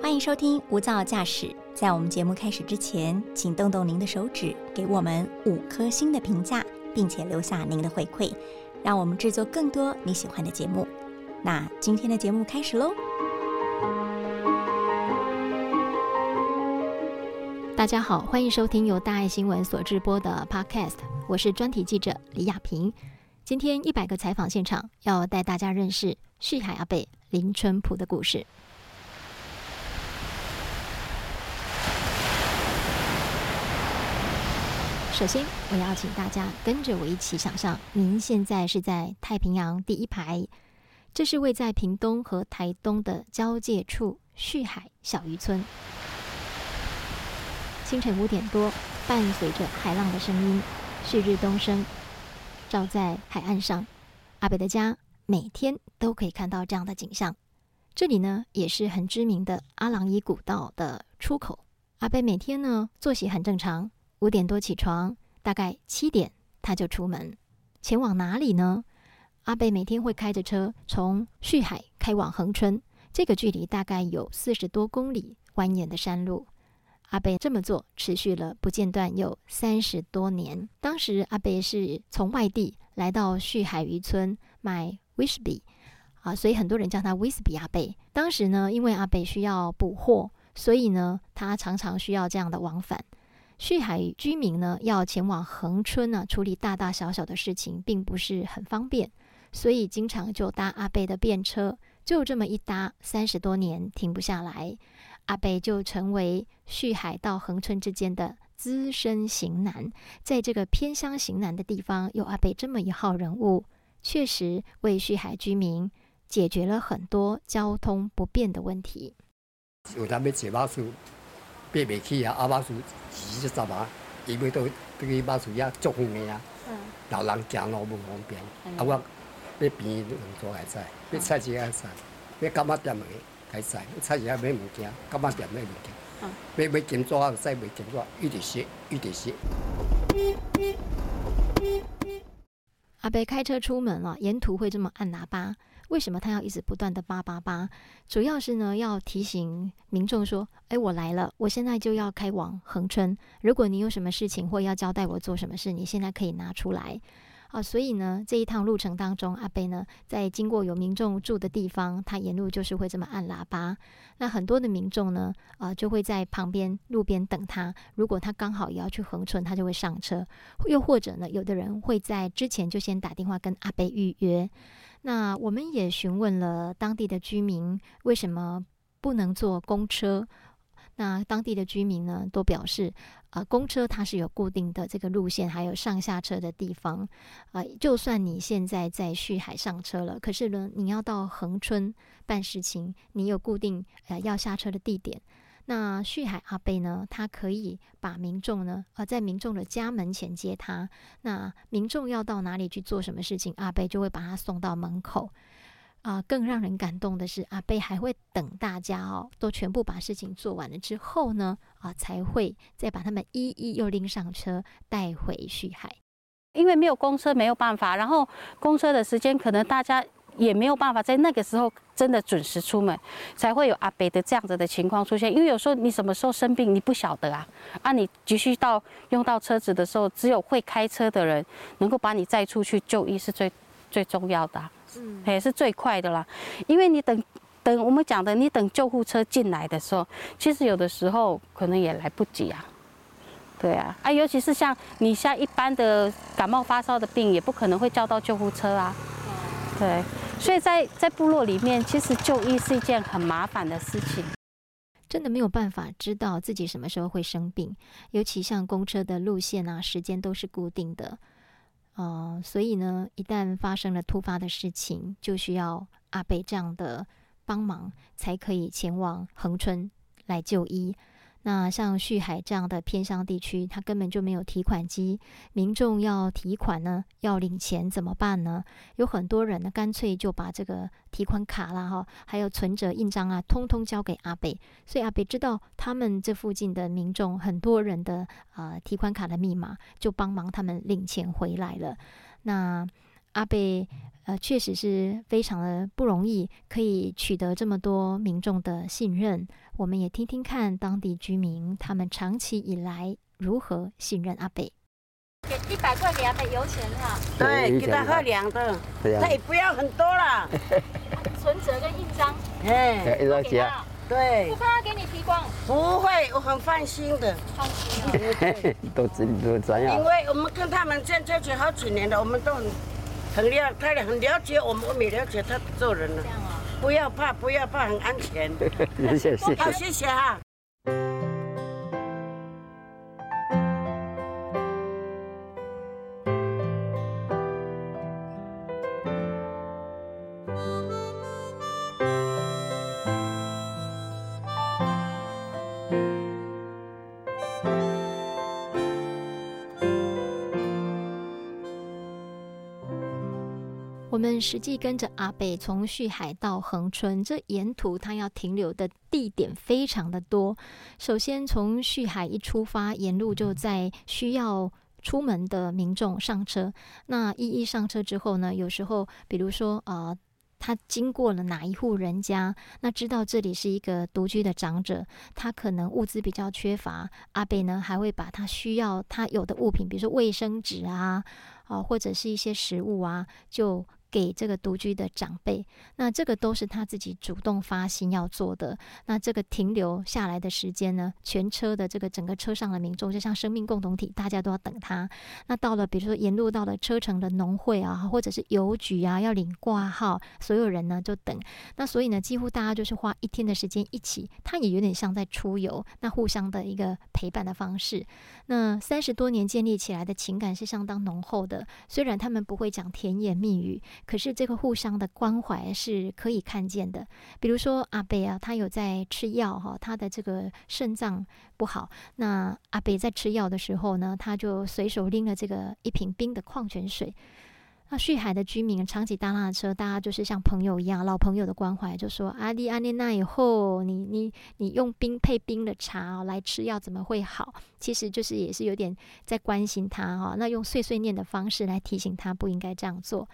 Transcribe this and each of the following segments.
欢迎收听无噪驾驶。在我们节目开始之前，请动动您的手指，给我们五颗星的评价，并且留下您的回馈，让我们制作更多你喜欢的节目。那今天的节目开始喽！大家好，欢迎收听由大爱新闻所制播的 Podcast，我是专题记者李亚平。今天一百个采访现场，要带大家认识旭海阿贝林春普的故事。首先，我要请大家跟着我一起想象，您现在是在太平洋第一排，这是位在屏东和台东的交界处旭海小渔村。清晨五点多，伴随着海浪的声音，旭日东升，照在海岸上。阿北的家每天都可以看到这样的景象。这里呢，也是很知名的阿朗伊古道的出口。阿贝每天呢，作息很正常，五点多起床，大概七点他就出门，前往哪里呢？阿贝每天会开着车从旭海开往恒春，这个距离大概有四十多公里，蜿蜒的山路。阿贝这么做持续了不间断有三十多年。当时阿贝是从外地来到旭海渔村买威士比，啊，所以很多人叫他威士比阿贝。当时呢，因为阿贝需要补货，所以呢，他常常需要这样的往返。旭海居民呢，要前往恒春呢，处理大大小小的事情，并不是很方便，所以经常就搭阿贝的便车，就这么一搭，三十多年停不下来。阿贝就成为旭海到恒春之间的资深型男，在这个偏乡型男的地方，有阿贝这么一号人物，确实为旭海居民解决了很多交通不便的问题。有他们坐巴士，爬不起啊，阿巴士几十万，因为都这个巴士也足远的啊，老人行路不方便。啊，我要便用坐来载，要菜市也载，要干嘛点的。开菜，菜市也买物件，干嘛店买物件？买买金纸啊，再买金纸，一直写，一直写。阿伯开车出门了，沿途会这么按喇叭，为什么他要一直不断的叭叭叭？主要是呢，要提醒民众说：“哎，我来了，我现在就要开往恒春。如果你有什么事情或要交代我做什么事，你现在可以拿出来。”啊，所以呢，这一趟路程当中，阿贝呢在经过有民众住的地方，他沿路就是会这么按喇叭。那很多的民众呢，啊，就会在旁边路边等他。如果他刚好也要去横村，他就会上车。又或者呢，有的人会在之前就先打电话跟阿贝预约。那我们也询问了当地的居民，为什么不能坐公车？那当地的居民呢，都表示，呃，公车它是有固定的这个路线，还有上下车的地方，啊，就算你现在在旭海上车了，可是呢，你要到恒春办事情，你有固定呃要下车的地点。那旭海阿贝呢，他可以把民众呢，呃，在民众的家门前接他。那民众要到哪里去做什么事情，阿贝就会把他送到门口。啊，更让人感动的是，阿贝还会等大家哦，都全部把事情做完了之后呢，啊，才会再把他们一一又拎上车带回旭海。因为没有公车没有办法，然后公车的时间可能大家也没有办法在那个时候真的准时出门，才会有阿北的这样子的情况出现。因为有时候你什么时候生病你不晓得啊，啊，你急需到用到车子的时候，只有会开车的人能够把你载出去就医是最最重要的。嗯，也是最快的啦，因为你等等我们讲的，你等救护车进来的时候，其实有的时候可能也来不及啊。对啊，啊，尤其是像你像一般的感冒发烧的病，也不可能会叫到救护车啊。对，所以在在部落里面，其实就医是一件很麻烦的事情，真的没有办法知道自己什么时候会生病，尤其像公车的路线啊，时间都是固定的。呃，所以呢，一旦发生了突发的事情，就需要阿北这样的帮忙，才可以前往恒春来就医。那像旭海这样的偏乡地区，它根本就没有提款机，民众要提款呢，要领钱怎么办呢？有很多人呢，干脆就把这个提款卡啦、哈，还有存折、印章啊，通通交给阿北。所以阿北知道他们这附近的民众很多人的呃提款卡的密码，就帮忙他们领钱回来了。那。阿贝呃确实是非常的不容易，可以取得这么多民众的信任。我们也听听看当地居民他们长期以来如何信任阿贝。给一百块给阿贝油钱哈。对，给他喝凉的。对呀。不要很多啦。存折跟印章。哎，一张纸。对。不怕他给你提光？不会，我很放心的。放心啊。都知都这样。因为我们跟他们在在一起好几年了，我们都很很了，他很了解我们，我们也了解他做人了。不要怕，不要怕，很安全。谢谢谢谢。好，谢谢哈。我们实际跟着阿北从旭海到恒春，这沿途他要停留的地点非常的多。首先从旭海一出发，沿路就在需要出门的民众上车。那一一上车之后呢，有时候比如说呃，他经过了哪一户人家，那知道这里是一个独居的长者，他可能物资比较缺乏，阿北呢还会把他需要他有的物品，比如说卫生纸啊，啊或者是一些食物啊，就。给这个独居的长辈，那这个都是他自己主动发心要做的。那这个停留下来的时间呢？全车的这个整个车上的民众，就像生命共同体，大家都要等他。那到了，比如说沿路到了车城的农会啊，或者是邮局啊，要领挂号，所有人呢就等。那所以呢，几乎大家就是花一天的时间一起，他也有点像在出游，那互相的一个陪伴的方式。那三十多年建立起来的情感是相当浓厚的，虽然他们不会讲甜言蜜语。可是这个互相的关怀是可以看见的，比如说阿北啊，他有在吃药哈，他的这个肾脏不好，那阿北在吃药的时候呢，他就随手拎了这个一瓶冰的矿泉水。那旭海的居民长期搭他的车，大家就是像朋友一样，老朋友的关怀，就说阿弟阿妮那以后，你你你用冰配冰的茶来吃药怎么会好？其实就是也是有点在关心他哈，那用碎碎念的方式来提醒他不应该这样做。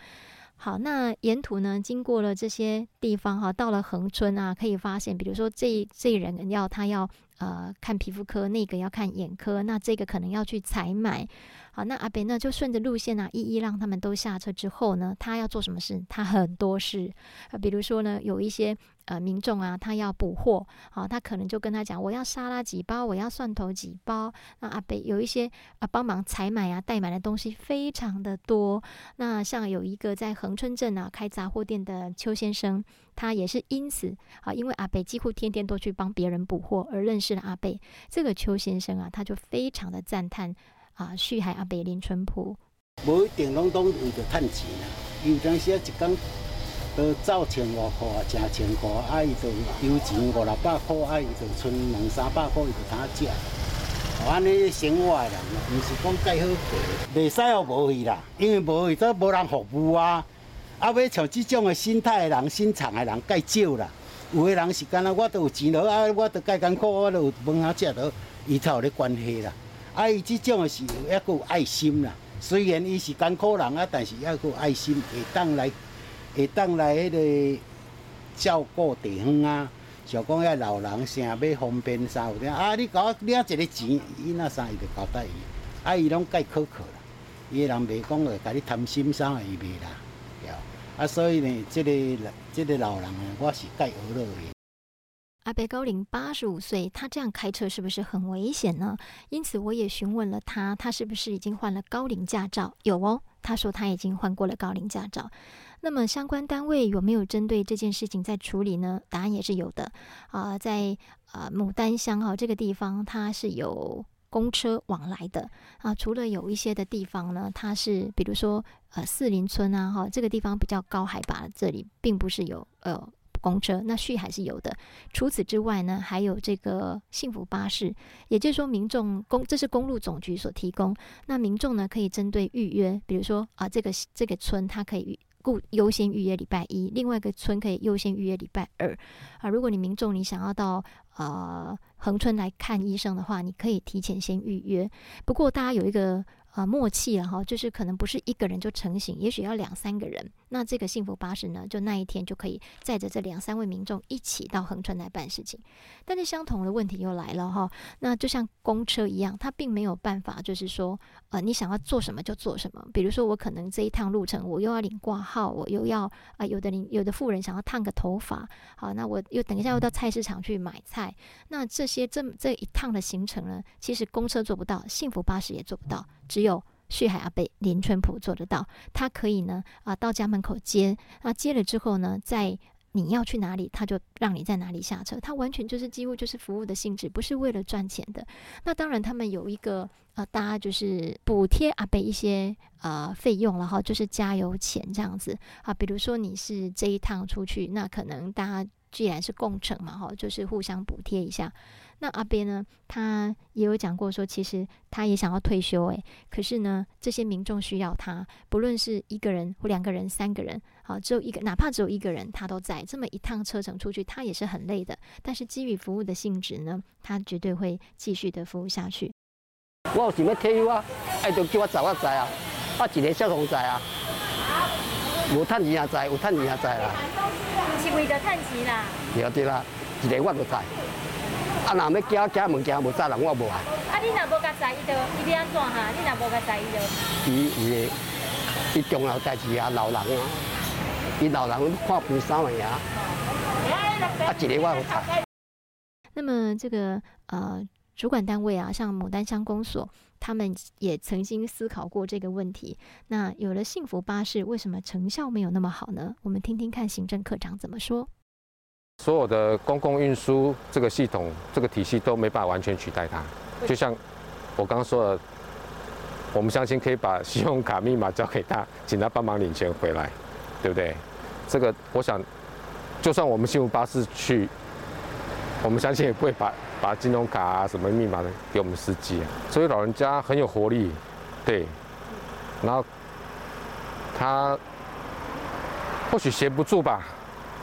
好，那沿途呢，经过了这些地方哈，到了恒村啊，可以发现，比如说这这人要他要呃看皮肤科，那个要看眼科，那这个可能要去采买。好，那阿北呢就顺着路线啊，一一让他们都下车之后呢，他要做什么事？他很多事啊，比如说呢，有一些呃民众啊，他要补货，好，他可能就跟他讲，我要沙拉几包，我要蒜头几包。那阿北有一些啊帮忙采买啊代买的东西非常的多。那像有一个在恒春镇啊开杂货店的邱先生，他也是因此啊，因为阿北几乎天天都去帮别人补货而认识了阿北。这个邱先生啊，他就非常的赞叹。啊，旭海阿北林淳朴，无一定拢当为着趁钱啦。有阵时啊，一工都走千外块啊，正千块，啊伊就油钱五六百块，啊伊就剩两三百块，伊就通食。安尼生活的人，毋是讲介好过，袂使哦无去啦，因为无去则无人服务啊。啊，要像即种的心态的人、心肠的人介少啦。有的人是干那我都有钱了啊，我都介艰苦，我都有饭通食到，伊才有咧关系啦。啊，伊即种是还佫有爱心啦。虽然伊是艰苦人啊，但是还佫有爱心，会当来，会当来迄个照顾地方啊。像讲遐老人啥要方便啥有点啊，你甲我领一个钱，伊那啥伊就交代伊。啊，伊拢介苛刻啦，伊人袂讲会甲你贪心啥伊袂啦，啊，所以呢，即个即个老人呢，我是介娱乐的。阿贝高龄八十五岁，他这样开车是不是很危险呢？因此，我也询问了他，他是不是已经换了高龄驾照？有哦，他说他已经换过了高龄驾照。那么，相关单位有没有针对这件事情在处理呢？答案也是有的。啊，在啊牡丹乡哈这个地方，它是有公车往来的啊。除了有一些的地方呢，它是比如说呃四林村啊哈，这个地方比较高海拔，这里并不是有呃。公车那续还是有的，除此之外呢，还有这个幸福巴士，也就是说民众公这是公路总局所提供，那民众呢可以针对预约，比如说啊这个这个村它可以故优先预约礼拜一，另外一个村可以优先预约礼拜二啊。如果你民众你想要到呃恒春来看医生的话，你可以提前先预约。不过大家有一个啊默契了哈，就是可能不是一个人就成型，也许要两三个人。那这个幸福巴士呢，就那一天就可以载着这两三位民众一起到横村来办事情。但是相同的问题又来了哈，那就像公车一样，它并没有办法，就是说，呃，你想要做什么就做什么。比如说，我可能这一趟路程，我又要领挂号，我又要啊，有的领有的富人想要烫个头发，好，那我又等一下又到菜市场去买菜。那这些这这一趟的行程呢，其实公车做不到，幸福巴士也做不到，只有。旭海阿贝林春普做得到，他可以呢啊到家门口接，那接了之后呢，在你要去哪里，他就让你在哪里下车，他完全就是几乎就是服务的性质，不是为了赚钱的。那当然他们有一个呃，大家就是补贴阿贝一些呃费用然后就是加油钱这样子啊，比如说你是这一趟出去，那可能大家既然是共乘嘛哈，就是互相补贴一下。那阿边呢？他也有讲过说，其实他也想要退休，诶，可是呢，这些民众需要他，不论是一个人或两个人、三个人，好，只有一个，哪怕只有一个人，他都在。这么一趟车程出去，他也是很累的。但是基于服务的性质呢，他绝对会继续的服务下去。我有想要退休啊，爱就叫我走我在啊，我一年小同在啊，无趁钱也在，有趁钱也在啦。是为着趁钱啦？对对啦，一年我都在。啊，若要寄寄物件无载人，我无啊。啊，你若无甲载，伊就伊要安怎哈？你若无甲载，伊就伊伊伊重要代志啊，老人啊，伊老人看病三个呀。啊，一个我有载。那么这个呃主管单位啊，像牡丹乡公所，他们也曾经思考过这个问题。那有了幸福巴士，为什么成效没有那么好呢？我们听听看行政科长怎么说。所有的公共运输这个系统、这个体系都没办法完全取代它。就像我刚刚说的，我们相信可以把信用卡密码交给他，请他帮忙领钱回来，对不对？这个我想，就算我们幸福巴士去，我们相信也不会把把金融卡啊什么密码的给我们司机啊。所以老人家很有活力，对，然后他或许闲不住吧。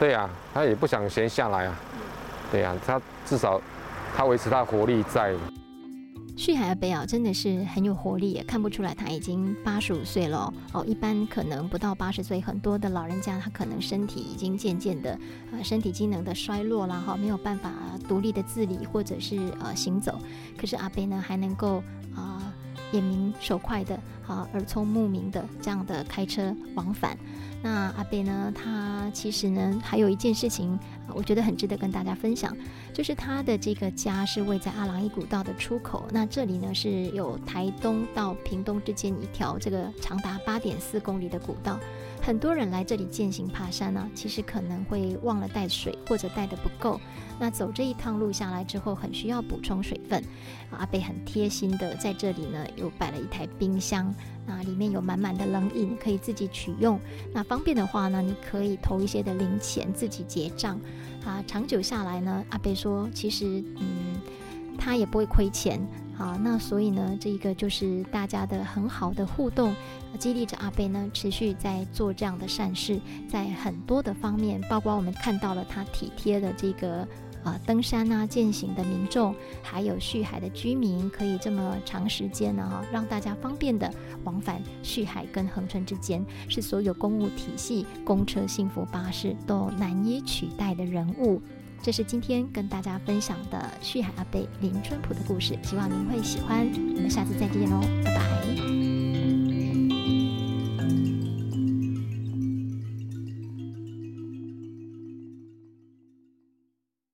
对呀，他也不想闲下来啊。对呀，他至少他维持他活力在。旭海阿贝啊，真的是很有活力，也看不出来他已经八十五岁了哦。一般可能不到八十岁，很多的老人家他可能身体已经渐渐的呃身体机能的衰落了，哈，没有办法独立的自理或者是呃行走。可是阿贝呢，还能够啊眼明手快的啊耳聪目明的这样的开车往返。那阿贝呢？他其实呢，还有一件事情，我觉得很值得跟大家分享，就是他的这个家是位在阿朗伊古道的出口。那这里呢，是有台东到屏东之间一条这个长达八点四公里的古道。很多人来这里践行爬山呢，其实可能会忘了带水，或者带的不够。那走这一趟路下来之后，很需要补充水分。阿贝很贴心的在这里呢，又摆了一台冰箱，那里面有满满的冷饮可以自己取用。那方便的话呢，你可以投一些的零钱自己结账。啊，长久下来呢，阿贝说，其实嗯，他也不会亏钱。啊，那所以呢，这一个就是大家的很好的互动，激励着阿贝呢持续在做这样的善事，在很多的方面，包括我们看到了他体贴的这个呃登山啊、践行的民众，还有旭海的居民，可以这么长时间呢哈，让大家方便的往返旭海跟恒春之间，是所有公务体系、公车、幸福巴士都难以取代的人物。这是今天跟大家分享的旭海阿贝林春浦的故事，希望您会喜欢。我们下次再见喽，拜拜。